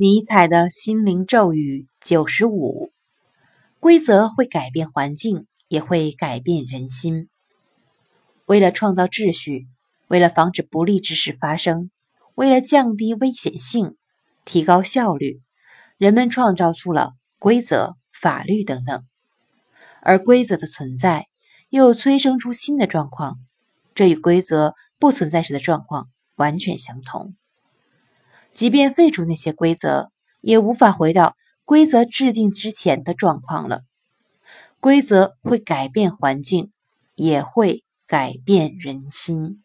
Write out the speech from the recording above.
尼采的心灵咒语九十五：规则会改变环境，也会改变人心。为了创造秩序，为了防止不利之事发生，为了降低危险性、提高效率，人们创造出了规则、法律等等。而规则的存在，又催生出新的状况，这与规则不存在时的状况完全相同。即便废除那些规则，也无法回到规则制定之前的状况了。规则会改变环境，也会改变人心。